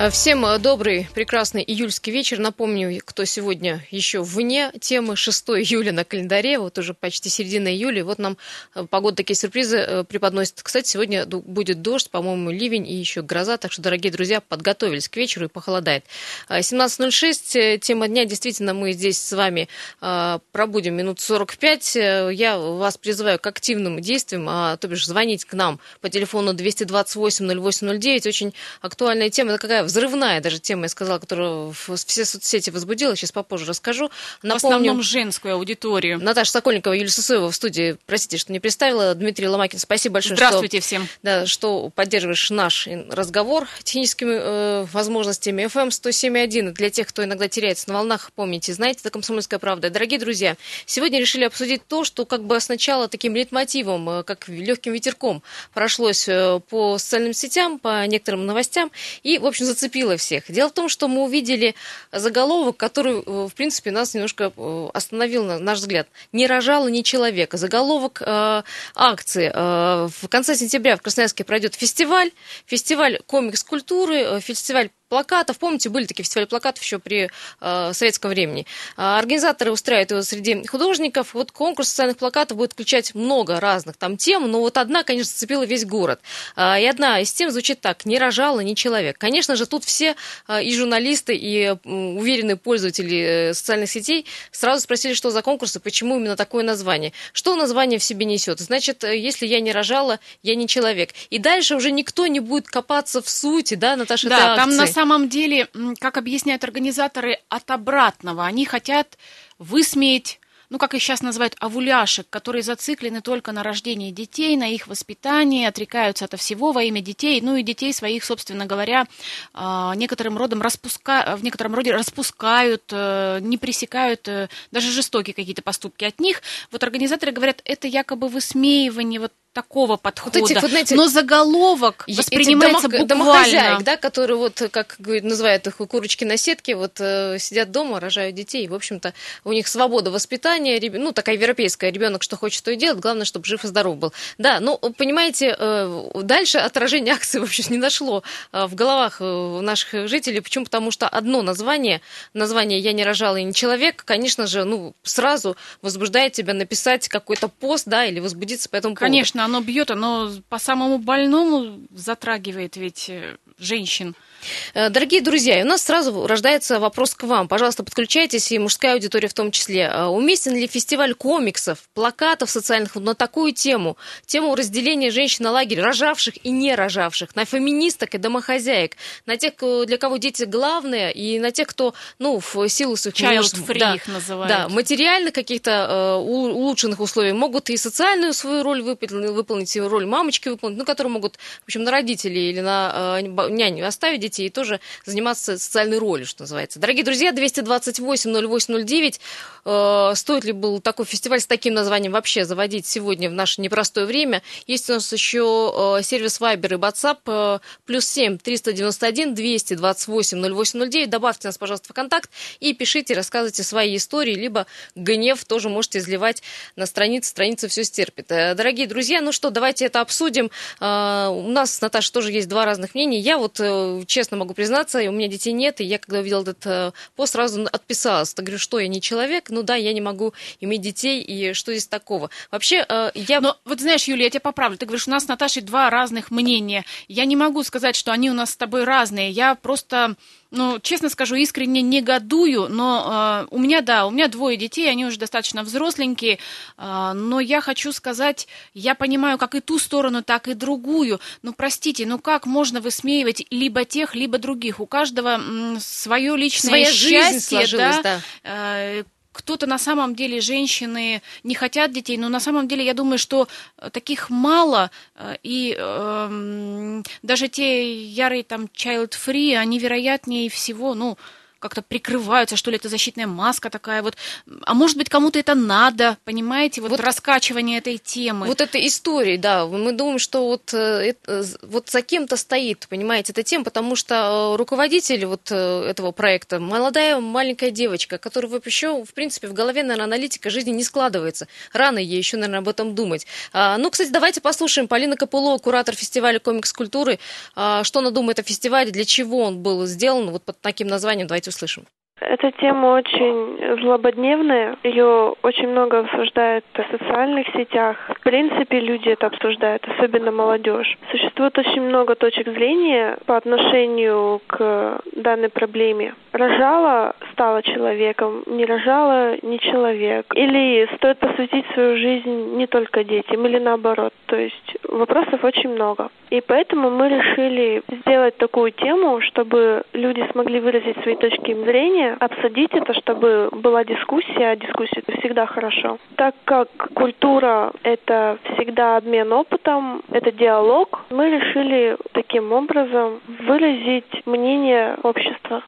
Э, всем э, добрый, прекрасный июльский вечер. Напомню, кто сегодня еще вне темы 6 июля на календаре, вот уже почти середина июля. Вот нам э, погода такие сюрпризы преподносит. Кстати, сегодня будет дождь, по-моему, ливень и еще гроза, так что, дорогие друзья, подготовились к вечеру и похолодает. 17.06, тема дня, действительно, мы здесь с вами пробудем минут 45. Я вас призываю к активным действиям, а, то бишь звонить к нам по телефону 228 0809. Очень актуальная тема. Это какая взрывная даже тема, я сказала, которая все соцсети возбудила, сейчас попозже расскажу. Напомню, в основном женскую аудиторию. Наташа Сокольникова, Юлия Сысоева в студии, простите, что не представила, Дмитрий Ломакин, спасибо большое, Здравствуйте что, всем. Да, что поддерживаешь наш разговор техническими э, возможностями. FM 107.1, для тех, кто иногда теряется на волнах, помните, знаете, это «Комсомольская правда». Дорогие друзья, сегодня решили обсудить то, что как бы сначала таким лейтмотивом, э, как легким ветерком прошлось э, по социальным сетям, по некоторым новостям, и, в общем, зацепило всех. Дело в том, что мы увидели заголовок, который, э, в принципе, нас немножко э, остановил, на наш взгляд. «Не рожала ни человека». Заголовок э, акции. Э, в конце сентября в Красноярске пройдет фестиваль, фестиваль комикс-культуры, э, фестиваль плакатов. Помните, были такие фестивали плакатов еще при э, советском времени. А, организаторы устраивают его среди художников. Вот конкурс социальных плакатов будет включать много разных там тем, но вот одна, конечно, зацепила весь город. А, и одна из тем звучит так. Не рожала ни человек. Конечно же, тут все а, и журналисты, и уверенные пользователи э, социальных сетей сразу спросили, что за конкурс и почему именно такое название. Что название в себе несет? Значит, э, если я не рожала, я не человек. И дальше уже никто не будет копаться в сути, да, Наташа, да, там на самом деле, как объясняют организаторы, от обратного. Они хотят высмеять ну, как их сейчас называют, овуляшек, которые зациклены только на рождении детей, на их воспитании, отрекаются от всего во имя детей, ну и детей своих, собственно говоря, а, некоторым родом распуска... в некотором роде распускают, э, не пресекают э, даже жестокие какие-то поступки от них. Вот организаторы говорят, это якобы высмеивание вот такого подхода. Вот этих, вот, знаете, Но заголовок воспринимается домов, буквально. Домохозяек, да, которые вот, как называют их, курочки на сетке, вот э, сидят дома, рожают детей. В общем-то, у них свобода воспитания, ну, такая европейская, ребенок что хочет, то и делает, главное, чтобы жив и здоров был. Да, ну, понимаете, э, дальше отражение акции вообще не нашло э, в головах э, наших жителей. Почему? Потому что одно название, название «Я не рожала и не человек», конечно же, ну, сразу возбуждает тебя написать какой-то пост, да, или возбудиться по этому поводу. Конечно, оно бьет, оно по самому больному затрагивает ведь э, женщин. Э, дорогие друзья, у нас сразу рождается вопрос к вам. Пожалуйста, подключайтесь, и мужская аудитория в том числе. Э, уместен ли фестиваль комиксов, плакатов социальных на такую тему? Тему разделения женщин на лагерь, рожавших и не рожавших, на феминисток и домохозяек, на тех, для кого дети главные, и на тех, кто, ну, в силу своих... Child free да, их называют. Да, материальных каких-то э, улучшенных условий могут и социальную свою роль выполнить, выполнить и роль мамочки выполнить, ну, которые могут, в общем, на родителей или на э, няню оставить детей и тоже заниматься социальной ролью, что называется. Дорогие друзья, 228-08-09, э, стоит ли был такой фестиваль с таким названием вообще заводить сегодня в наше непростое время? Есть у нас еще э, сервис Viber и WhatsApp, э, плюс 7 391 228 0809. Добавьте нас, пожалуйста, в контакт и пишите, рассказывайте свои истории, либо гнев тоже можете изливать на странице, страница все стерпит. Э, дорогие друзья, ну что, давайте это обсудим. Э, у нас с Наташей тоже есть два разных мнения. Я вот, э, честно могу признаться, у меня детей нет, и я, когда увидела этот э, пост, сразу отписалась. Я говорю, что я не человек? Ну да, я не могу иметь детей, и что здесь такого? Вообще, я... Но вот знаешь, Юлия, я тебя поправлю. Ты говоришь, у нас с Наташей два разных мнения. Я не могу сказать, что они у нас с тобой разные. Я просто ну, честно скажу, искренне негодую, но э, у меня, да, у меня двое детей, они уже достаточно взросленькие, э, но я хочу сказать, я понимаю как и ту сторону, так и другую. Ну, простите, ну как можно высмеивать либо тех, либо других? У каждого м, свое личное Своя счастье, да, да. Э, кто-то на самом деле, женщины не хотят детей, но на самом деле я думаю, что э, таких мало, э, и э, даже те ярые там child-free, они вероятнее всего, ну, как-то прикрываются, что ли, это защитная маска такая вот. А может быть, кому-то это надо, понимаете, вот, вот раскачивание этой темы. Вот этой истории, да, мы думаем, что вот, э, вот за кем-то стоит, понимаете, эта тема, потому что руководитель вот этого проекта, молодая маленькая девочка, которая вообще, в принципе, в голове, наверное, аналитика жизни не складывается. Рано ей еще, наверное, об этом думать. А, ну, кстати, давайте послушаем Полина Копылова, куратор фестиваля комикс-культуры. А, что она думает о фестивале, для чего он был сделан, вот под таким названием, давайте услышим. Эта тема очень злободневная. Ее очень много обсуждают в социальных сетях. В принципе, люди это обсуждают, особенно молодежь. Существует очень много точек зрения по отношению к данной проблеме. Рожала, стала человеком, не рожала, не человек. Или стоит посвятить свою жизнь не только детям, или наоборот. То есть вопросов очень много. И поэтому мы решили сделать такую тему, чтобы люди смогли выразить свои точки зрения, обсудить это, чтобы была дискуссия, дискуссия это всегда хорошо. Так как культура — это всегда обмен опытом, это диалог, мы решили таким образом выразить мнение общества.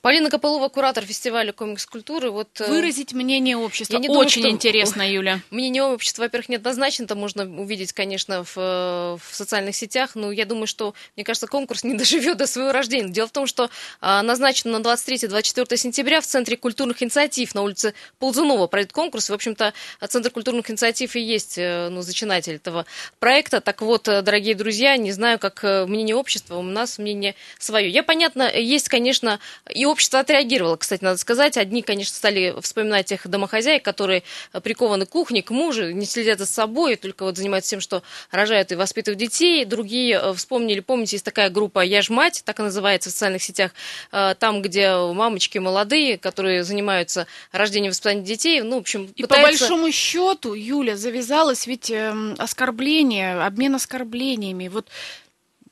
Полина Копылова, куратор фестиваля комикс-культуры. Вот, э, Выразить мнение общества. Я не Очень думаю, интересно, Юля. Мнение общества, во-первых, неоднозначно. Это можно увидеть, конечно, в, в социальных сетях. Но я думаю, что, мне кажется, конкурс не доживет до своего рождения. Дело в том, что а, назначен на 23-24 сентября в Центре культурных инициатив на улице Ползунова пройдет конкурс. В общем-то, Центр культурных инициатив и есть э, ну, зачинатель этого проекта. Так вот, э, дорогие друзья, не знаю, как мнение общества, у нас мнение свое. Я, понятно, есть, конечно, и общество отреагировало, кстати, надо сказать. Одни, конечно, стали вспоминать тех домохозяек, которые прикованы к кухне, к мужу, не следят за собой, только вот занимаются тем, что рожают и воспитывают детей. Другие э, вспомнили, помните, есть такая группа «Я ж мать», так и называется в социальных сетях, э, там, где мамочки молодые, которые занимаются рождением и воспитанием детей, ну, в общем, И пытаются... по большому счету, Юля, завязалось ведь эм, оскорбление, обмен оскорблениями. Вот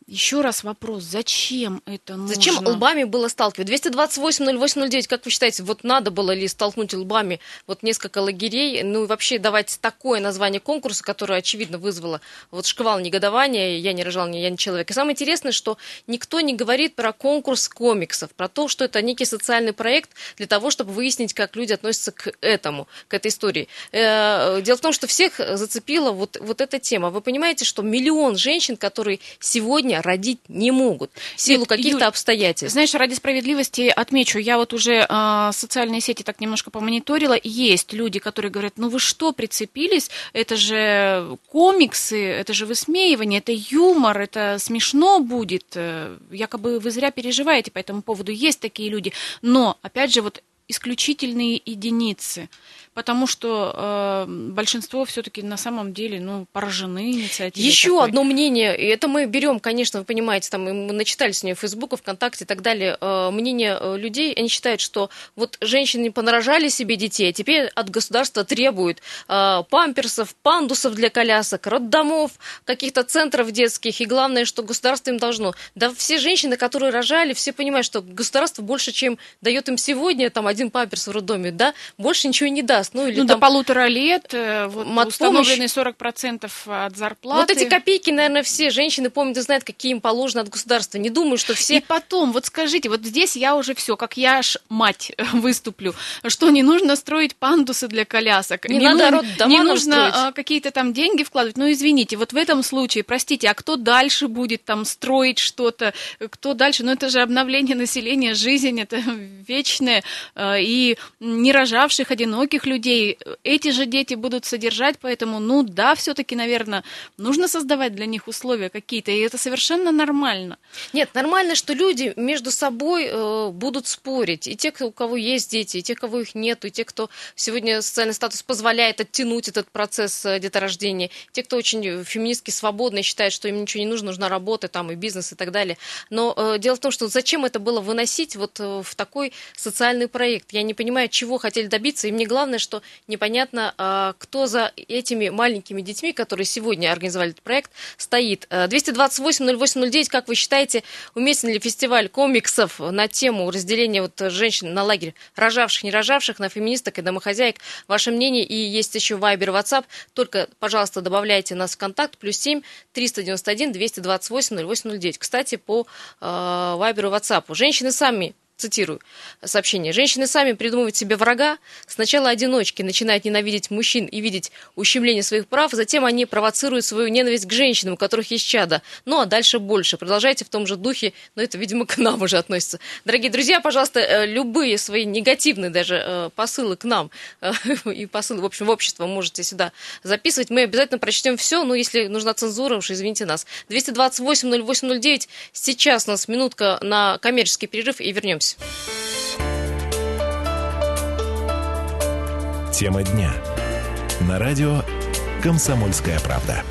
еще раз вопрос, зачем это нужно? Зачем лбами было сталкивать? 228-08-09, как вы считаете, вот надо было ли столкнуть лбами вот несколько лагерей, ну и вообще давать такое название конкурса, которое, очевидно, вызвало вот шквал негодования, я не рожал, я не человек. И самое интересное, что никто не говорит про конкурс комиксов, про то, что это некий социальный проект для того, чтобы выяснить, как люди относятся к этому, к этой истории. Э, дело в том, что всех зацепила вот, вот эта тема. Вы понимаете, что миллион женщин, которые сегодня родить не могут в силу каких-то обстоятельств. Знаешь, ради справедливости отмечу, я вот уже э, социальные сети так немножко помониторила, есть люди, которые говорят, ну вы что, прицепились, это же комиксы, это же высмеивание, это юмор, это смешно будет, э, якобы вы зря переживаете по этому поводу, есть такие люди, но, опять же, вот исключительные единицы потому что э, большинство все-таки на самом деле ну, поражены инициативой. Еще такой. одно мнение, и это мы берем, конечно, вы понимаете, там мы начитали с нее в Фейсбуке, ВКонтакте и так далее, э, мнение э, людей, они считают, что вот женщины понарожали себе детей, а теперь от государства требуют э, памперсов, пандусов для колясок, роддомов, каких-то центров детских, и главное, что государство им должно. Да все женщины, которые рожали, все понимают, что государство больше, чем дает им сегодня, там один памперс в роддоме, да, больше ничего не даст даст. Ну, или ну, там... до полутора лет э, вот, установлены 40% от зарплаты. Вот эти копейки, наверное, все женщины помнят и знают, какие им положены от государства. Не думаю, что все... И потом, вот скажите, вот здесь я уже все, как я аж мать выступлю, что не нужно строить пандусы для колясок. Не, не надо род Не нужно а, какие-то там деньги вкладывать. Ну, извините, вот в этом случае, простите, а кто дальше будет там строить что-то? Кто дальше? Ну, это же обновление населения, жизнь, это вечное. А, и не рожавших, одиноких людей эти же дети будут содержать, поэтому, ну да, все-таки, наверное, нужно создавать для них условия какие-то, и это совершенно нормально. Нет, нормально, что люди между собой э, будут спорить, и те, у кого есть дети, и те, у кого их нет, и те, кто сегодня социальный статус позволяет оттянуть этот процесс э, деторождения, те, кто очень феминистски свободны, считают, что им ничего не нужно, нужна работа, там, и бизнес, и так далее. Но э, дело в том, что зачем это было выносить вот э, в такой социальный проект? Я не понимаю, чего хотели добиться, и мне главное, что непонятно, а, кто за этими маленькими детьми, которые сегодня организовали этот проект, стоит. 228-08-09, а, как вы считаете, уместен ли фестиваль комиксов на тему разделения вот женщин на лагерь рожавших, не рожавших, на феминисток и домохозяек? Ваше мнение, и есть еще Вайбер, WhatsApp, только, пожалуйста, добавляйте нас в контакт, плюс 7 391 228 08 09. Кстати, по Вайберу, WhatsApp. Женщины сами цитирую сообщение. Женщины сами придумывают себе врага. Сначала одиночки начинают ненавидеть мужчин и видеть ущемление своих прав, затем они провоцируют свою ненависть к женщинам, у которых есть чада. Ну, а дальше больше. Продолжайте в том же духе, но это, видимо, к нам уже относится. Дорогие друзья, пожалуйста, э, любые свои негативные даже э, посылы к нам э, и посылы, в общем, в общество можете сюда записывать. Мы обязательно прочтем все, но если нужна цензура, уж извините нас. 228-08-09. Сейчас у нас минутка на коммерческий перерыв и вернемся. Тема дня. На радио «Комсомольская правда».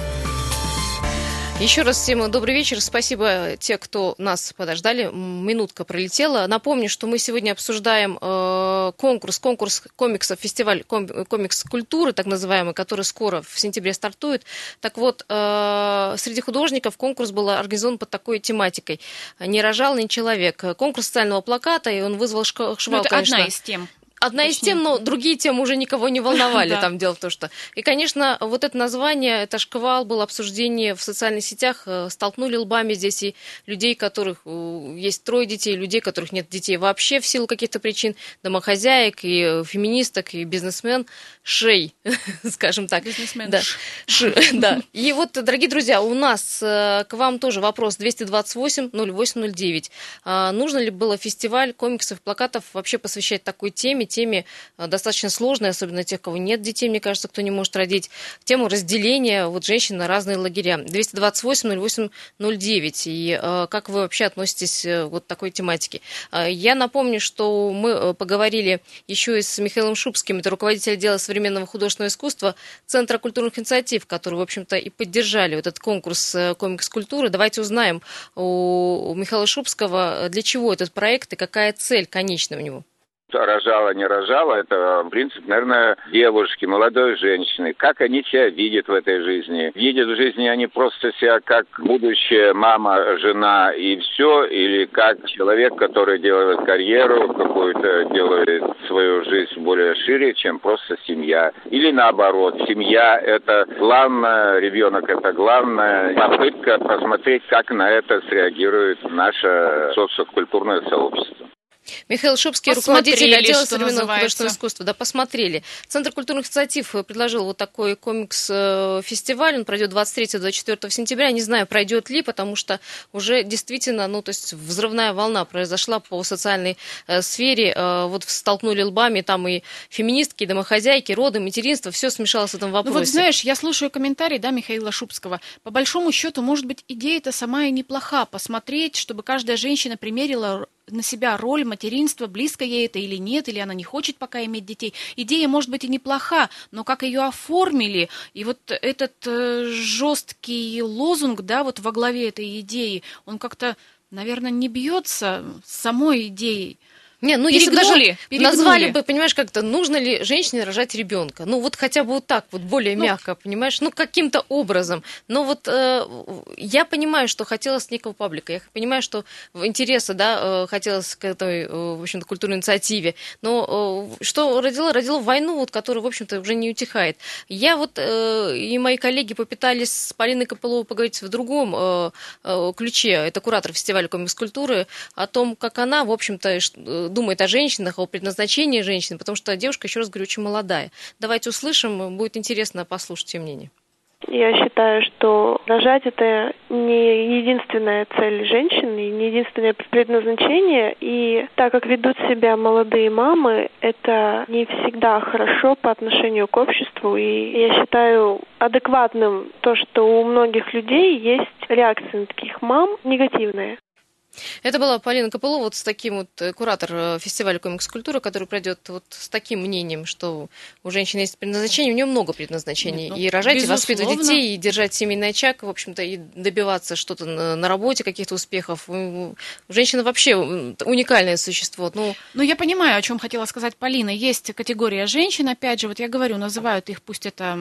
Еще раз всем добрый вечер. Спасибо те, кто нас подождали. Минутка пролетела. Напомню, что мы сегодня обсуждаем э, конкурс, конкурс комиксов, фестиваль ком, комикс культуры, так называемый, который скоро в сентябре стартует. Так вот, э, среди художников конкурс был организован под такой тематикой. «Не рожал ни человек». Конкурс социального плаката, и он вызвал шквал, ну, это конечно. одна из тем. Одна из тем, но другие темы уже никого не волновали. Там дело в том, что... И, конечно, вот это название, это шквал, было обсуждение в социальных сетях, э, столкнули лбами здесь и людей, которых э, есть трое детей, людей, которых нет детей вообще в силу каких-то причин, домохозяек, и э, феминисток, и бизнесмен, шей, скажем так. Бизнесмен. Да. Ш, да. И вот, дорогие друзья, у нас к вам тоже вопрос 228-08-09. А, нужно ли было фестиваль комиксов, плакатов вообще посвящать такой теме, теме э, достаточно сложной, особенно тех, кого нет детей, мне кажется, кто не может родить. Тему разделения вот женщин на разные лагеря. 228-08-09. И э, как вы вообще относитесь э, вот к такой тематике? Я напомню, что мы поговорили еще и с Михаилом Шубским, это руководитель отдела современного художественного искусства Центра культурных инициатив, который, в общем-то, и поддержали вот этот конкурс комикс культуры. Давайте узнаем у Михаила Шубского, для чего этот проект и какая цель конечная у него рожала, не рожала, это принцип, наверное, девушки, молодой женщины. Как они себя видят в этой жизни? Видят в жизни они просто себя как будущая мама, жена и все, или как человек, который делает карьеру какую-то, делает свою жизнь более шире, чем просто семья. Или наоборот, семья – это главное, ребенок – это главное. Попытка посмотреть, как на это среагирует наше социокультурное сообщество. Михаил Шубский, руководитель отдела современного художественного искусства. Да, посмотрели. Центр культурных инициатив предложил вот такой комикс-фестиваль. Он пройдет 23-24 сентября. Не знаю, пройдет ли, потому что уже действительно, ну, то есть взрывная волна произошла по социальной э, сфере. Э, вот столкнули лбами там и феминистки, и домохозяйки, роды, материнство. Все смешалось в этом вопросе. Ну вот знаешь, я слушаю комментарий, да, Михаила Шубского. По большому счету, может быть, идея-то сама и неплоха. Посмотреть, чтобы каждая женщина примерила на себя роль материнства, близко ей это или нет, или она не хочет пока иметь детей. Идея может быть и неплоха, но как ее оформили, и вот этот э, жесткий лозунг, да, вот во главе этой идеи, он как-то, наверное, не бьется с самой идеей. Не, ну если даже перегнули. назвали бы, понимаешь, как-то нужно ли женщине рожать ребенка? Ну вот хотя бы вот так, вот более ну, мягко, понимаешь? Ну каким-то образом. Но вот э, я понимаю, что хотелось некого паблика. Я понимаю, что интереса, да, э, хотелось к этой, э, в общем-то, культурной инициативе. Но э, что родило? Родило войну, вот, которая, в общем-то, уже не утихает. Я вот э, и мои коллеги попытались с Полиной Копыловой поговорить в другом э, э, ключе. Это куратор фестиваля комикс культуры о том, как она, в общем-то, думает о женщинах, о предназначении женщин, потому что девушка, еще раз говорю, очень молодая. Давайте услышим, будет интересно послушать ее мнение. Я считаю, что рожать это не единственная цель женщины, не единственное предназначение. И так как ведут себя молодые мамы, это не всегда хорошо по отношению к обществу. И я считаю адекватным то, что у многих людей есть реакция на таких мам негативная. Это была Полина Копылова, вот с таким вот э, куратор э, фестиваля комикс-культуры, который пройдет вот с таким мнением, что у женщины есть предназначение, у нее много предназначений. Нет, ну, и рожать, безусловно. и воспитывать детей, и держать семейный очаг, в общем-то, и добиваться что-то на, на работе, каких-то успехов. Женщина вообще уникальное существо. Ну... ну, я понимаю, о чем хотела сказать Полина. Есть категория женщин, опять же, вот я говорю, называют их, пусть это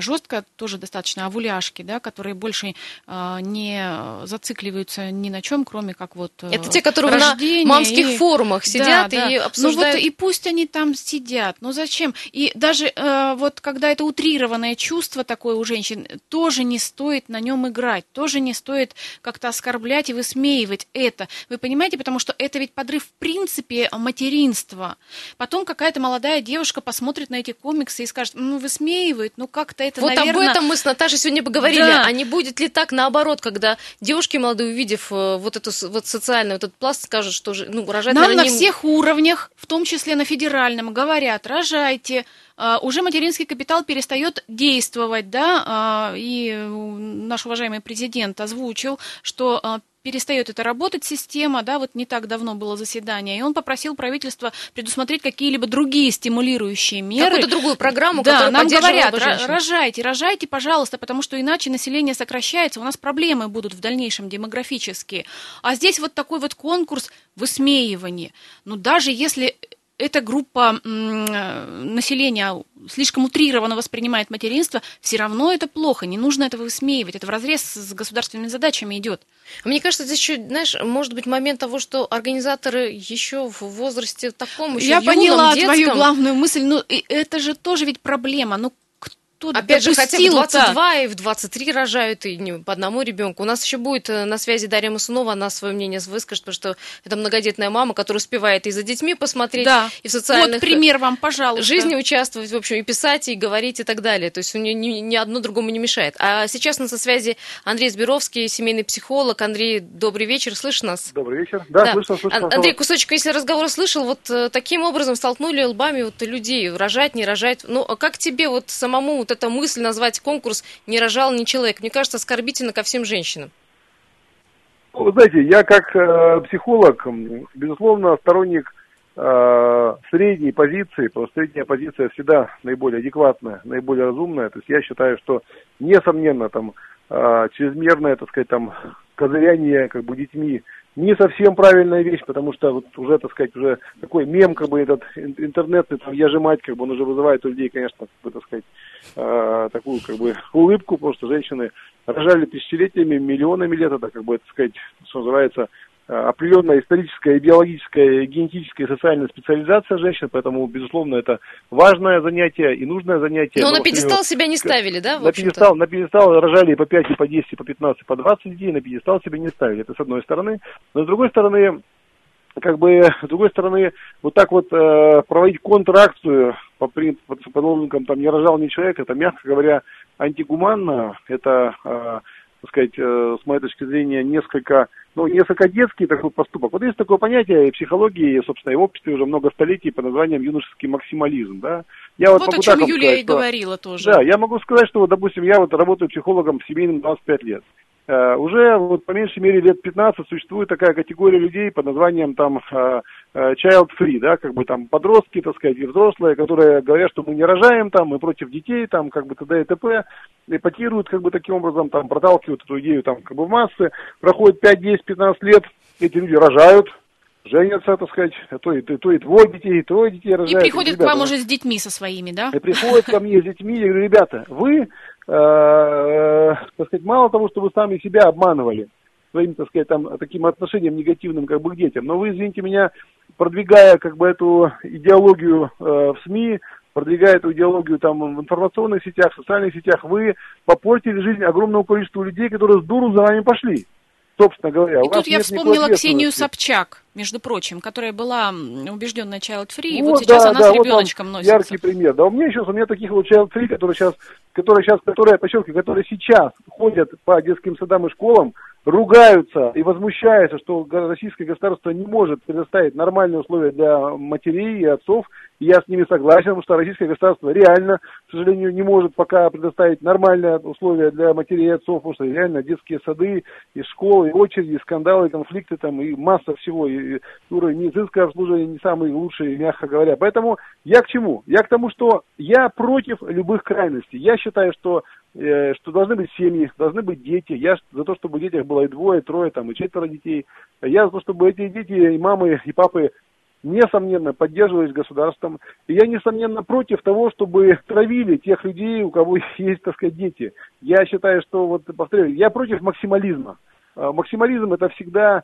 жестко, тоже достаточно овуляшки, да, которые больше э, не зацикливаются ни на чем, кроме как вот э, Это те, которые на мамских и... форумах сидят да, и да. обсуждают. Ну вот и пусть они там сидят, ну зачем? И даже э, вот когда это утрированное чувство такое у женщин, тоже не стоит на нем играть, тоже не стоит как-то оскорблять и высмеивать это. Вы понимаете, потому что это ведь подрыв в принципе материнства. Потом какая-то молодая девушка посмотрит на эти комиксы и скажет, ну высмеивает, ну как-то это, вот наверное... об этом мы с Наташей сегодня поговорили. Да. А не будет ли так наоборот, когда девушки молодые, увидев э, вот эту вот социальный вот этот пласт, скажут, что ну, рожать, Нам наверное, на не... всех уровнях, в том числе на федеральном, говорят, рожайте, уже материнский капитал перестает действовать, да, uh, и наш уважаемый президент озвучил, что uh, перестает это работать система, да, вот не так давно было заседание, и он попросил правительство предусмотреть какие-либо другие стимулирующие меры. Какую-то другую программу, да, нам говорят, рожайте, рожайте, пожалуйста, потому что иначе население сокращается, у нас проблемы будут в дальнейшем демографические. А здесь вот такой вот конкурс высмеивания. Ну, даже если эта группа населения слишком утрированно воспринимает материнство, все равно это плохо, не нужно этого высмеивать, это в разрез с государственными задачами идет. Мне кажется, здесь еще, знаешь, может быть момент того, что организаторы еще в возрасте таком, еще Я юном, поняла детском... твою главную мысль, но ну, это же тоже ведь проблема, ну кто Опять же, хотя бы 22 и в 23 рожают, и не по одному ребенку. У нас еще будет э, на связи Дарья Масунова, она свое мнение выскажет, потому что это многодетная мама, которая успевает и за детьми посмотреть, да. и в социальных... Вот пример вам, пожалуйста. Жизни участвовать, в общем, и писать, и говорить, и так далее. То есть у нее ни, ни одно другому не мешает. А сейчас на связи Андрей Сберовский, семейный психолог. Андрей, добрый вечер, слышишь нас? Добрый вечер. Да, да. слышно, слышно. Андрей, кусочек, если разговор слышал, вот э, таким образом столкнули лбами вот людей, рожать, не рожать. Ну, а как тебе вот самому вот эта мысль назвать конкурс «Не рожал ни человек». Мне кажется, оскорбительно ко всем женщинам. Вы знаете, я как э, психолог, безусловно, сторонник э, средней позиции, потому что средняя позиция всегда наиболее адекватная, наиболее разумная. То есть я считаю, что несомненно там э, чрезмерное, так сказать, там козыряние как бы детьми не совсем правильная вещь, потому что вот уже, так сказать, уже такой мем, как бы этот интернетный, там, я же мать, как бы он уже вызывает у людей, конечно, как бы, так сказать, э, такую, как бы, улыбку, потому что женщины рожали тысячелетиями, миллионами лет, это, как бы, так сказать, что называется, определенная историческая, биологическая, генетическая и социальная специализация женщин, поэтому, безусловно, это важное занятие и нужное занятие. Но, но на пьедестал себя не ставили, да? На пьедестал, на пьедестал рожали по 5, и по 10, и по 15, по 20 детей, на пьедестал себя не ставили. Это с одной стороны. Но с другой стороны, как бы, с другой стороны, вот так вот э, проводить контракцию по, по, по лозунгам там «не рожал ни человек», это, мягко говоря, антигуманно, это, э, так сказать, э, с моей точки зрения, несколько ну, несколько детский такой поступок. Вот есть такое понятие в психологии, собственно, и в обществе уже много столетий под названием юношеский максимализм, да. Я вот, вот о чем Юлия сказать, и что, говорила тоже. Да, я могу сказать, что, вот, допустим, я вот работаю психологом семейным 25 лет. Uh, уже вот по меньшей мере лет 15 существует такая категория людей под названием там uh, child free, да, как бы там подростки, так сказать, и взрослые, которые говорят, что мы не рожаем там, мы против детей, там, как бы т.д. и т.п эпатируют, как бы таким образом, там, проталкивают эту идею, там, как бы в массы. Проходит 5, 10, 15 лет, эти люди рожают, женятся, так сказать, то и, то, то и твой детей, и твой детей рожают. И приходят ребята, к вам уже с детьми со своими, да? И приходят ко мне с детьми, я говорю, ребята, вы, э, так сказать, мало того, что вы сами себя обманывали, своим, так сказать, там, таким отношением негативным, как бы, к детям, но вы, извините меня, продвигая, как бы, эту идеологию э, в СМИ, продвигая эту идеологию там в информационных сетях, в социальных сетях, вы попортили жизнь огромному количеству людей, которые с дуру за вами пошли. Собственно говоря, и тут я вспомнила Ксению Собчак, между прочим, которая была убежденная child free, вот, и вот сейчас да, она да, с ребеночком вот носится. Яркий пример. Да, у меня сейчас, у меня таких вот child free, которые сейчас, которые сейчас, которые, подчеркиваю, которые сейчас ходят по детским садам и школам, ругаются и возмущаются, что российское государство не может предоставить нормальные условия для матерей и отцов, и я с ними согласен, потому что российское государство реально, к сожалению, не может пока предоставить нормальные условия для матерей и отцов, потому что реально детские сады, и школы, и очереди, и скандалы, и конфликты, там, и масса всего, и уровень медицинского обслуживания не самый лучший, мягко говоря. Поэтому я к чему? Я к тому, что я против любых крайностей. Я считаю, что что должны быть семьи, должны быть дети. Я за то, чтобы в детях было и двое, и трое, там, и четверо детей. Я за то, чтобы эти дети, и мамы, и папы, несомненно, поддерживались государством. И я, несомненно, против того, чтобы травили тех людей, у кого есть, так сказать, дети. Я считаю, что, вот, повторяю, я против максимализма. А максимализм – это всегда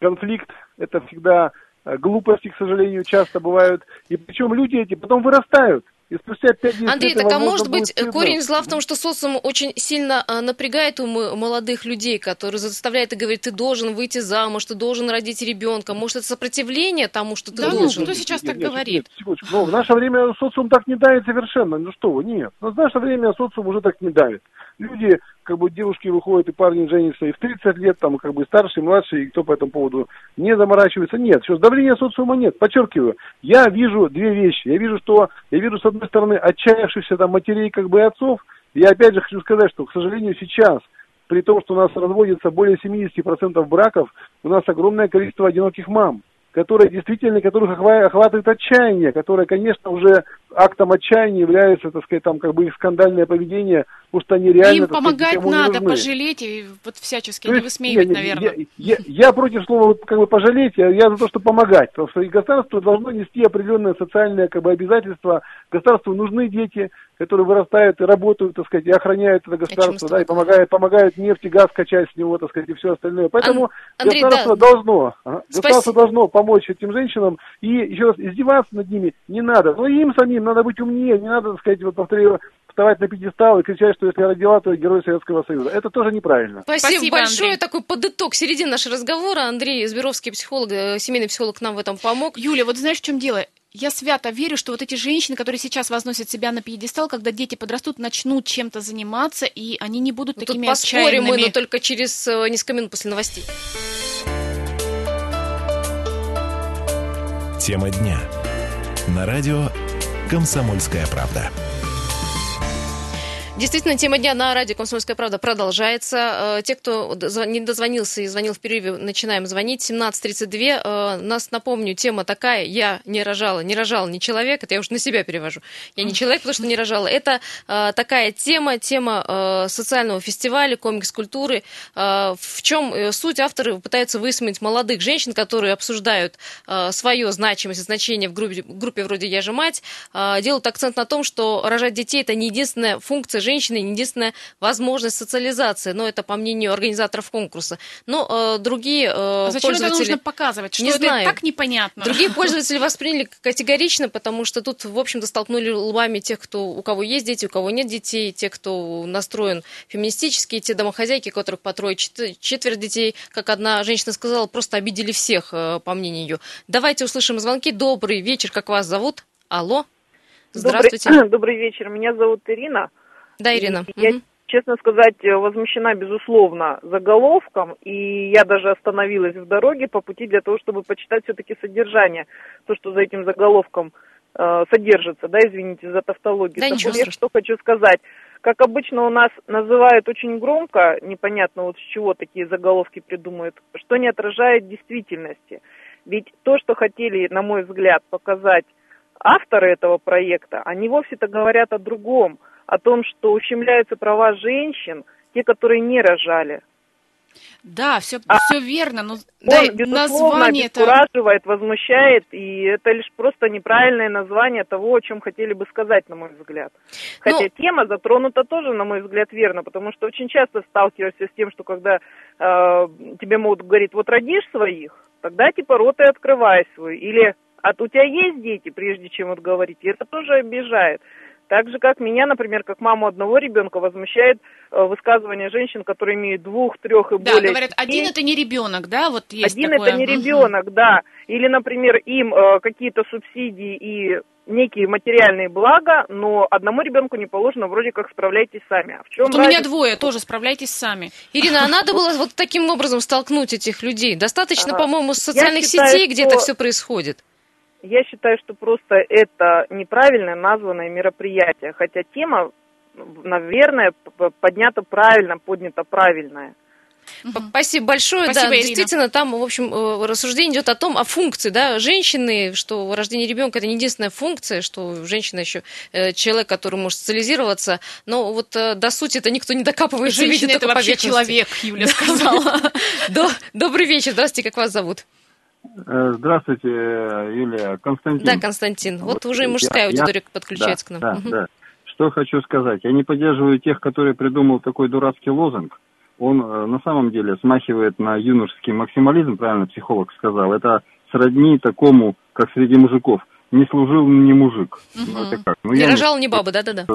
конфликт, это всегда э, глупости, к сожалению, часто бывают. И причем люди эти потом вырастают. И спустя 5 10 Андрей, так а может быть корень зла в том, что социум очень сильно а, напрягает умы молодых людей, которые заставляют и говорят, ты должен выйти замуж, ты должен родить ребенка. Может, это сопротивление тому, что ты да, должен? Ну, кто сейчас нет, так нет, говорит? Нет, Но в наше время социум так не давит совершенно. Ну что вы, нет. Но в наше время социум уже так не давит. Люди как бы девушки выходят и парни женятся и в 30 лет, там, как бы старший, младший, и кто по этому поводу не заморачивается. Нет, что давления социума нет. Подчеркиваю, я вижу две вещи. Я вижу, что, я вижу, с одной стороны, отчаявшихся там матерей, как бы, и отцов. Я опять же хочу сказать, что, к сожалению, сейчас, при том, что у нас разводится более 70% браков, у нас огромное количество одиноких мам которые действительно, которых охватывает отчаяние, которое, конечно, уже актом отчаяния является, так сказать, там, как бы их скандальное поведение, потому что они реально... Им помогать сказать, надо, пожалеть и вот всячески не высмеивать, наверное. Я, я, я против слова как бы пожалеть, я, я за то, что помогать, потому что государство должно нести определенное социальное как бы обязательство, государству нужны дети, которые вырастают и работают, так сказать, и охраняют это государство, да, и помогают, помогают нефть и газ качать с него, так сказать, и все остальное. Поэтому Андрей, государство да. должно, ага, государство должно помочь этим женщинам, и еще раз, издеваться над ними не надо. Но им самим надо быть умнее, не надо, так сказать, вот повторю, вставать на пьедестал и кричать, что если я родила, то я герой Советского Союза. Это тоже неправильно. Спасибо, Спасибо большое. Андрей. Такой подыток середины нашего разговора. Андрей Збировский, психолог, э, семейный психолог, нам в этом помог. Юля, вот знаешь, в чем дело? я свято верю, что вот эти женщины, которые сейчас возносят себя на пьедестал, когда дети подрастут, начнут чем-то заниматься, и они не будут ну, такими тут поспорим отчаянными. мы, но только через э, несколько минут после новостей. Тема дня. На радио «Комсомольская правда». Действительно, тема дня на радио «Комсомольская правда» продолжается. Э, те, кто не дозвонился и звонил в перерыве, начинаем звонить. 17.32. Э, нас, напомню, тема такая. Я не рожала. Не рожал ни человек. Это я уже на себя перевожу. Я не человек, потому что не рожала. Это э, такая тема, тема социального фестиваля, комикс-культуры. В чем суть? Авторы пытаются высмеять молодых женщин, которые обсуждают свою значимость и значение в группе, группе вроде «Я же мать». Делают акцент на том, что рожать детей – это не единственная функция женщины единственная возможность социализации, но это по мнению организаторов конкурса. Но э, другие э, а зачем пользователи... это нужно показывать? Что не это знаю. так непонятно? Другие пользователи восприняли категорично, потому что тут, в общем-то, столкнули лбами тех, кто, у кого есть дети, у кого нет детей, те, кто настроен феминистически, те домохозяйки, у которых по трое, четверть детей, как одна женщина сказала, просто обидели всех, э, по мнению ее. Давайте услышим звонки. Добрый вечер, как вас зовут? Алло. Здравствуйте. Добрый, добрый вечер, меня зовут Ирина. Да, Ирина. И я, честно сказать, возмущена, безусловно, заголовком, и я даже остановилась в дороге по пути для того, чтобы почитать все-таки содержание, то, что за этим заголовком э, содержится, да, извините за тавтологию. Да, ничего я что хочу сказать. Как обычно у нас называют очень громко, непонятно вот с чего такие заголовки придумают, что не отражает действительности. Ведь то, что хотели, на мой взгляд, показать авторы этого проекта, они вовсе-то говорят о другом – о том, что ущемляются права женщин, те, которые не рожали. Да, все, а все верно, но да, он, название обескураживает, это... возмущает, и это лишь просто неправильное название того, о чем хотели бы сказать, на мой взгляд. Хотя ну... тема затронута тоже, на мой взгляд, верно, потому что очень часто сталкиваешься с тем, что когда э, тебе могут говорить, вот родишь своих, тогда типа рот и открывай свой, или а у тебя есть дети, прежде чем вот говорить, и это тоже обижает. Так же, как меня, например, как маму одного ребенка, возмущает э, высказывание женщин, которые имеют двух, трех и да, более. Да, говорят, один это не ребенок, да, вот есть Один такое. это не ребенок, да. Или, например, им э, какие-то субсидии и некие материальные блага, но одному ребенку не положено, вроде как справляйтесь сами. А в чем вот у меня двое, тоже справляйтесь сами. Ирина, а надо было вот таким образом столкнуть этих людей? Достаточно, по-моему, социальных сетей, где это все происходит. Я считаю, что просто это неправильно названное мероприятие, хотя тема, наверное, поднята правильно, поднята правильная. Спасибо большое. Спасибо, да, Ирина. действительно, там, в общем, э, рассуждение идет о том, о функции да, женщины, что рождение ребенка это не единственная функция, что женщина еще э, человек, который может социализироваться. Но вот э, до сути это никто не докапывается. Женщина это вообще человек, Юля сказала. Добрый вечер, здравствуйте, как вас зовут? Э, здравствуйте, Юлия. Константин. Да, Константин. Вот, вот уже и мужская я, аудитория я, подключается да, к нам. Да, угу. да. Что хочу сказать. Я не поддерживаю тех, которые придумал такой дурацкий лозунг. он э, на самом деле смахивает на юношеский максимализм, правильно психолог сказал. Это сродни такому, как среди мужиков. Не служил не мужик. Угу. Ну, это как? Ну, не рожал не баба, да-да-да.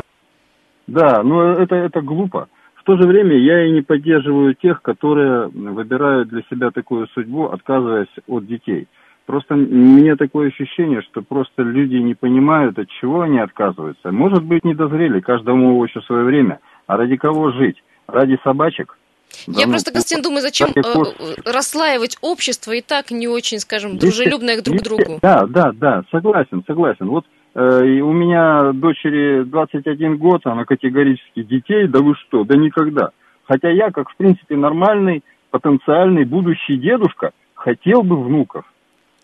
Да, но это, это глупо. В то же время я и не поддерживаю тех, которые выбирают для себя такую судьбу, отказываясь от детей. Просто у меня такое ощущение, что просто люди не понимают, от чего они отказываются. Может быть, не дозрели, каждому еще свое время. А ради кого жить? Ради собачек? Я да, просто, ну, Константин, думаю, зачем э, э, расслаивать общество и так не очень, скажем, дружелюбное к друг другу. Да, да, да, согласен, согласен. Вот э, у меня дочери 21 год, она категорически детей, да вы что, да никогда. Хотя я, как в принципе нормальный, потенциальный будущий дедушка, хотел бы внуков.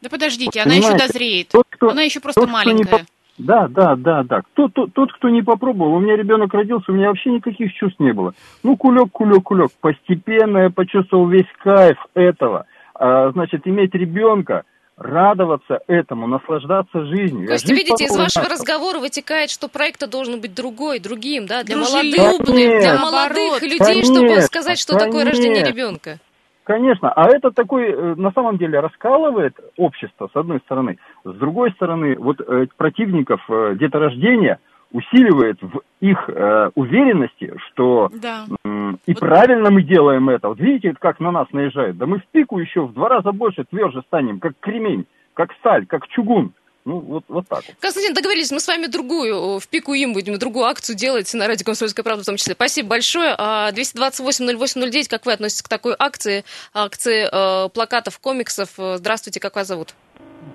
Да подождите, вот, она еще дозреет. Тот, кто, она еще просто тот, маленькая. Да, да, да, да. Тот, тот, тот, кто не попробовал, у меня ребенок родился, у меня вообще никаких чувств не было. Ну, кулек, кулек, кулек. Постепенно я почувствовал весь кайф этого. А, значит, иметь ребенка, радоваться этому, наслаждаться жизнью. Костя, видите, из вашего начал. разговора вытекает, что проект должен быть другой, другим, да, для молодых, для молодых людей, конечно, чтобы сказать, что конечно. такое рождение ребенка. Конечно, а это такой, э, на самом деле, раскалывает общество, с одной стороны. С другой стороны, вот э, противников э, деторождения усиливает в их э, уверенности, что да. э, и вот... правильно мы делаем это. Вот видите, как на нас наезжают. Да мы в пику еще в два раза больше, тверже станем, как кремень, как сталь, как чугун. Ну, вот, вот так вот. Константин, договорились, мы с вами другую, в пику им будем, другую акцию делать на радио «Комсомольская правда» в том числе. Спасибо большое. 228-08-09, а, как вы относитесь к такой акции, акции э, плакатов, комиксов? Здравствуйте, как вас зовут?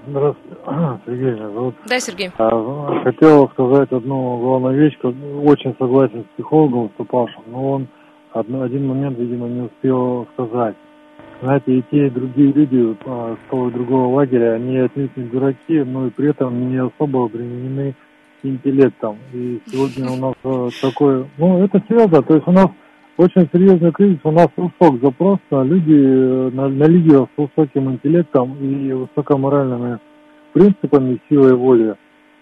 Здравствуйте, Сергей меня зовут. Да, Сергей. А, хотел сказать одну главную вещь, очень согласен с психологом выступавшим, но он один момент, видимо, не успел сказать. Знаете, и те, и другие люди а, с того и другого лагеря, они отнюдь не дураки, но и при этом не особо обременены интеллектом. И сегодня у нас а, такой, ну, это серьезно, то есть у нас очень серьезный кризис, у нас высок запрос на люди, на, на лидеров с высоким интеллектом и высокоморальными принципами, силой воли.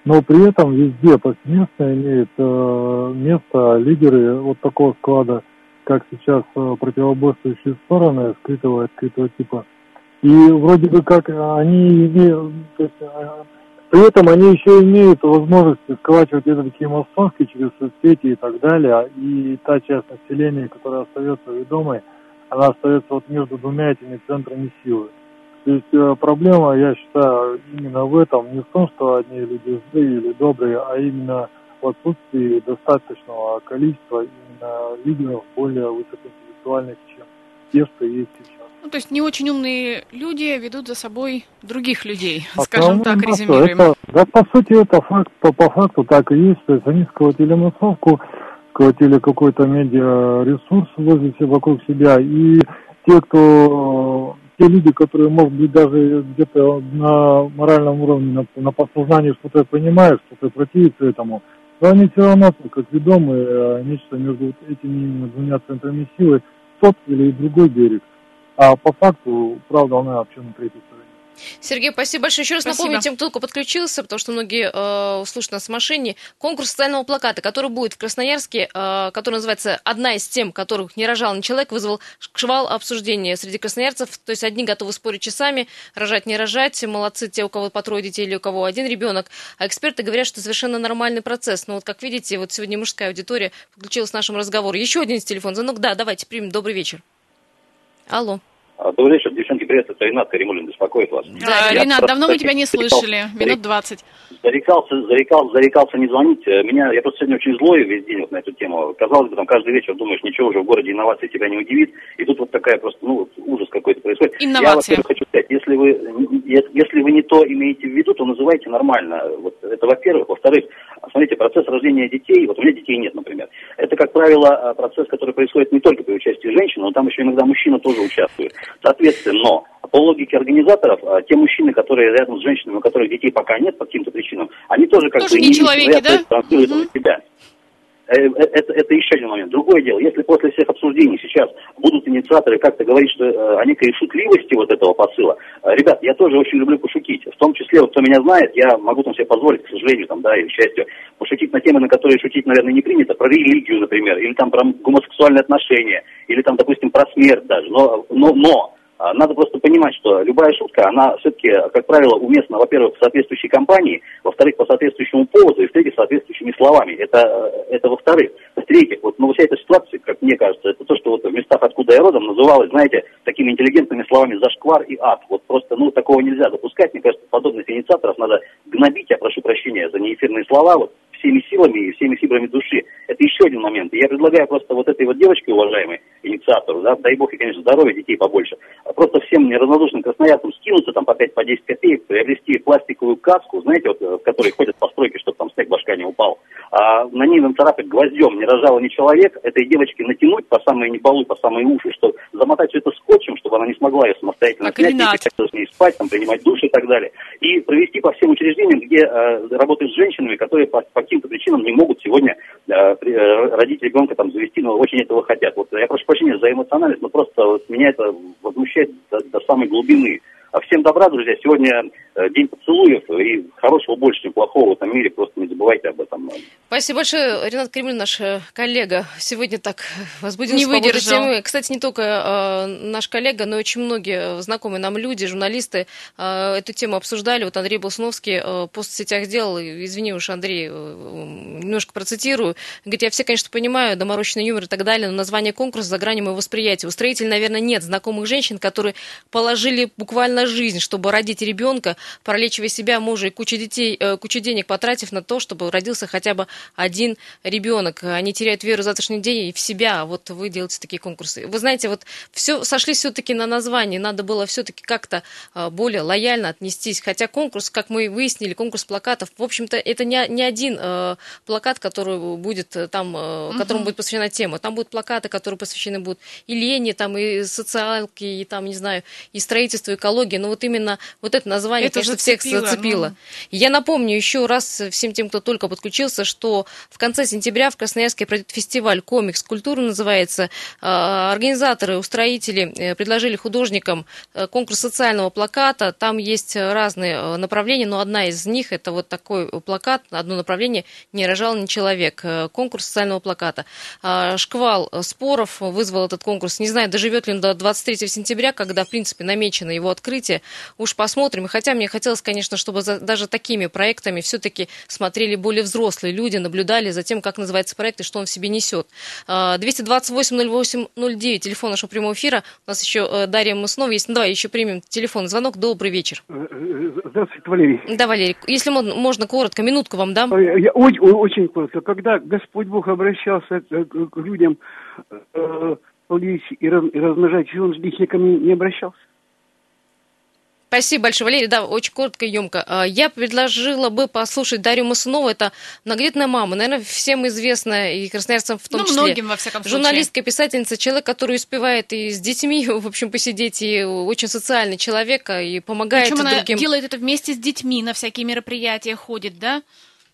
Но при этом везде повсеместно имеют э, место лидеры вот такого склада – как сейчас э, противоборствующие стороны скрытого и открытого типа. И вроде бы как они имеют, то есть, э, при этом они еще имеют возможность сколачивать это такие масонские через соцсети и так далее. И та часть населения, которая остается ведомой, она остается вот между двумя этими центрами силы. То есть э, проблема, я считаю, именно в этом, не в том, что одни люди злые или добрые, а именно в отсутствии достаточного количества именно лидеров более высокоинтеллектуальных, чем те, что есть сейчас. Ну, то есть не очень умные люди ведут за собой других людей, а скажем так, резюмируем. Это, да, по сути, это факт, по, по факту так и есть. То есть они сколотили массовку, сколотили какой-то медиа-ресурс возле себя, вокруг себя. И те, кто те люди, которые, может быть, даже где-то на моральном уровне, на, на подсознании что-то понимают, что-то противится этому, но они все равно, как ведомые, э, нечто между этими двумя центрами силы, тот или другой берег. А по факту, правда, она вообще на третьей стороне. Сергей, спасибо большое. Еще раз спасибо. напомню тем, кто только подключился, потому что многие э, слушают нас в машине. Конкурс социального плаката, который будет в Красноярске, э, который называется «Одна из тем, которых не рожал ни человек», вызвал шквал обсуждения среди красноярцев. То есть одни готовы спорить часами, рожать, не рожать. Молодцы те, у кого по трое детей или у кого один ребенок. А эксперты говорят, что совершенно нормальный процесс. Но вот как видите, вот сегодня мужская аудитория подключилась к нашему разговору. Еще один телефон звонок. Да, давайте примем. Добрый вечер. Алло. दोनों सब्जेक्शन привет, это Ренат Каримулин беспокоит вас. Да, Я Ренат, давно мы тебя не слышали, минут двадцать. Зарекался, зарекался, зарекался не звонить. Э, меня, я просто сегодня очень злой весь день вот на эту тему. Казалось бы, там каждый вечер думаешь, ничего уже в городе инновации тебя не удивит. И тут вот такая просто, ну, ужас какой-то происходит. Инновация. Я, хочу сказать, если вы, если вы не то имеете в виду, то называйте нормально. Вот это во-первых. Во-вторых, смотрите, процесс рождения детей, вот у меня детей нет, например. Это, как правило, процесс, который происходит не только при участии женщины, но там еще иногда мужчина тоже участвует. Соответственно, по логике организаторов, а, те мужчины, которые рядом с женщинами, у которых детей пока нет по каким-то причинам, они тоже как тоже бы не человеки, да? транслируют угу. себя. это, это еще один момент. Другое дело, если после всех обсуждений сейчас будут инициаторы как-то говорить, что о некой шутливости вот этого посыла, ребят, я тоже очень люблю пошутить. В том числе, вот кто меня знает, я могу там себе позволить, к сожалению, там, да, или к счастью, пошутить на темы, на которые шутить, наверное, не принято, про религию, например, или там про гомосексуальные отношения, или там, допустим, про смерть даже. Но, но, но надо просто понимать, что любая шутка, она все-таки, как правило, уместна, во-первых, в соответствующей компании, во-вторых, по соответствующему поводу, и в-третьих, соответствующими словами. Это, это во-вторых. В-третьих, вот, ну, вся эта ситуация, как мне кажется, это то, что вот в местах, откуда я родом, называлось, знаете, такими интеллигентными словами «зашквар» и «ад». Вот просто, ну, такого нельзя допускать. Мне кажется, подобных инициаторов надо гнобить, я прошу прощения за неэфирные слова, вот, всеми силами и всеми фибрами души. Это еще один момент. я предлагаю просто вот этой вот девочке, уважаемой, инициатору, да, дай бог и, конечно, здоровья детей побольше, а просто всем неравнодушным красноярцам скинуться там по 5 по 10 копеек, приобрести пластиковую каску, знаете, вот, в которой ходят по стройке, чтобы там снег башка не упал, а на ней нацарапать гвоздем не рожала ни человек, этой девочке натянуть по самые неполы, по самые уши, что замотать все это скотчем, чтобы она не смогла ее самостоятельно снять, и с ней спать, там, принимать душ и так далее. И провести по всем учреждениям, где э, работают с женщинами, которые по, по каким-то причинам не могут сегодня э, э, родить ребенка, там, завести, но очень этого хотят. Вот я прошу прощения за эмоциональность, но просто вот, меня это возмущает до, до самой глубины. А всем добра, друзья. Сегодня э, день поцелуев, и хорошего больше, чем плохого в этом мире. Просто не забывайте об этом. Спасибо большое. Ренат Кремль, наш э, коллега, сегодня так возбудился не выдержал. по темы. Кстати, не только э, наш коллега, но и очень многие знакомые нам люди, журналисты э, эту тему обсуждали. Вот Андрей Болсуновский э, пост в сетях сделал, извини уж, Андрей, э, немножко процитирую. Говорит, я все, конечно, понимаю, доморощенный юмор и так далее, но название конкурса за гранью моего восприятия. У строителей, наверное, нет знакомых женщин, которые положили буквально жизнь, чтобы родить ребенка, пролечивая себя, мужа и кучу детей, э, кучу денег потратив на то, чтобы родился хотя бы один ребенок. Они теряют веру в завтрашний день и в себя. Вот вы делаете такие конкурсы. Вы знаете, вот все сошли все-таки на название. Надо было все-таки как-то э, более лояльно отнестись. Хотя конкурс, как мы выяснили, конкурс плакатов, в общем-то, это не, не один э, плакат, который будет там, э, которому будет посвящена тема. Там будут плакаты, которые посвящены будут и лени, там, и социалке, и там, не знаю, и строительству, экологии но вот именно вот это название, это конечно, зацепило, всех зацепило. Ну... Я напомню еще раз всем тем, кто только подключился, что в конце сентября в Красноярске пройдет фестиваль «Комикс культуры» называется. А, организаторы, устроители э, предложили художникам э, конкурс социального плаката. Там есть разные э, направления, но одна из них это вот такой плакат, одно направление «Не рожал ни человек». Конкурс социального плаката. А, шквал споров вызвал этот конкурс. Не знаю, доживет ли он до 23 сентября, когда, в принципе, намечено его открытие открытие. Уж посмотрим. Хотя мне хотелось, конечно, чтобы за, даже такими проектами все-таки смотрели более взрослые люди, наблюдали за тем, как называется проект и что он в себе несет. 228-08-09, телефон нашего прямого эфира. У нас еще э, Дарья Мыснова есть. Ну, давай еще примем телефон. Звонок. Добрый вечер. Э, э, здравствуйте, Валерий. Да, Валерий. Если можно, коротко, минутку вам дам. Я, очень, очень коротко. Когда Господь Бог обращался к людям э, и размножать, он лично ко мне не обращался? Спасибо большое, Валерий. Да, очень коротко и емко. А, я предложила бы послушать Дарью Масунову. Это многодетная мама. Наверное, всем известная, и красноярцам в том ну, числе. многим, во всяком случае. Журналистка, писательница, человек, который успевает и с детьми, в общем, посидеть, и очень социальный человек, и помогает Причем другим. она делает это вместе с детьми, на всякие мероприятия ходит, да?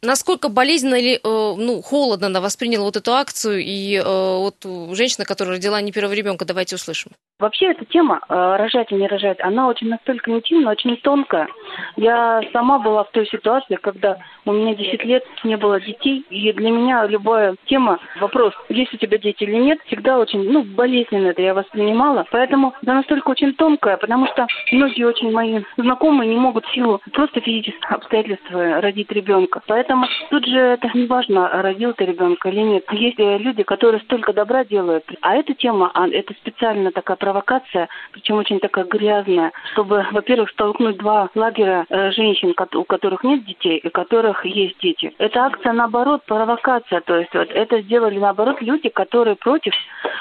Насколько болезненно или э, ну, холодно она восприняла вот эту акцию и э, вот женщина, которая родила не первого ребенка, давайте услышим. Вообще эта тема э, рожать и не рожать, она очень настолько интимная, очень тонкая. Я сама была в той ситуации, когда у меня 10 лет не было детей, и для меня любая тема, вопрос, есть у тебя дети или нет, всегда очень, ну, болезненно это я воспринимала. Поэтому она настолько очень тонкая, потому что многие очень мои знакомые не могут в силу просто физических обстоятельств родить ребенка. Поэтому тут же это не важно, родил ты ребенка или нет. Есть э, люди, которые столько добра делают, а эта тема, а, это специально такая провокация, причем очень такая грязная, чтобы, во-первых, столкнуть два лагеря э, женщин, у которых нет детей и которых есть дети. Эта акция, наоборот, провокация. То есть вот это сделали, наоборот, люди, которые против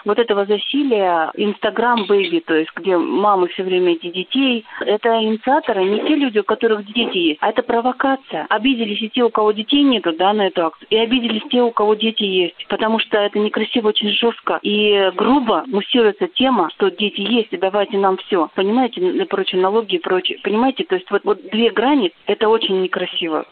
вот этого засилия Инстаграм Бэйби, то есть где мамы все время эти детей. Это инициаторы не те люди, у которых дети есть, а это провокация. Обиделись и те, у кого детей нету, да, на эту акцию. И обиделись те, у кого дети есть. Потому что это некрасиво, очень жестко. И грубо муссируется тема, что дети есть, и давайте нам все. Понимаете, и прочее, налоги и прочее. Понимаете, то есть вот, вот две грани, это очень некрасиво.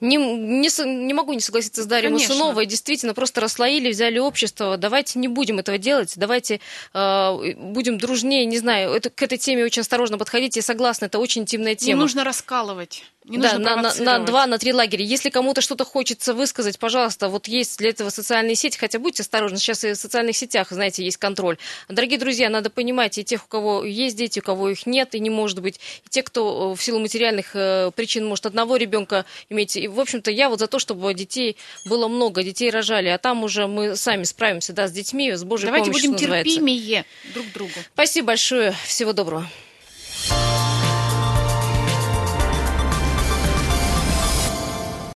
Не, не, не могу не согласиться с Дарьей Конечно. Мусуновой. Действительно, просто расслоили, взяли общество. Давайте не будем этого делать. Давайте э, будем дружнее. Не знаю, это, к этой теме очень осторожно подходить. Я согласна, это очень интимная тема. Не нужно раскалывать. Не да, на, на, на два, на три лагеря. Если кому-то что-то хочется высказать, пожалуйста, вот есть для этого социальные сети, хотя будьте осторожны, сейчас и в социальных сетях, знаете, есть контроль. Дорогие друзья, надо понимать, и тех, у кого есть дети, у кого их нет, и не может быть, и те, кто э, в силу материальных э, причин может одного ребенка иметь. И, в общем-то, я вот за то, чтобы детей было много, детей рожали, а там уже мы сами справимся, да, с детьми, с Божьей Давайте помощью, будем терпимее друг другу. Спасибо большое, всего доброго.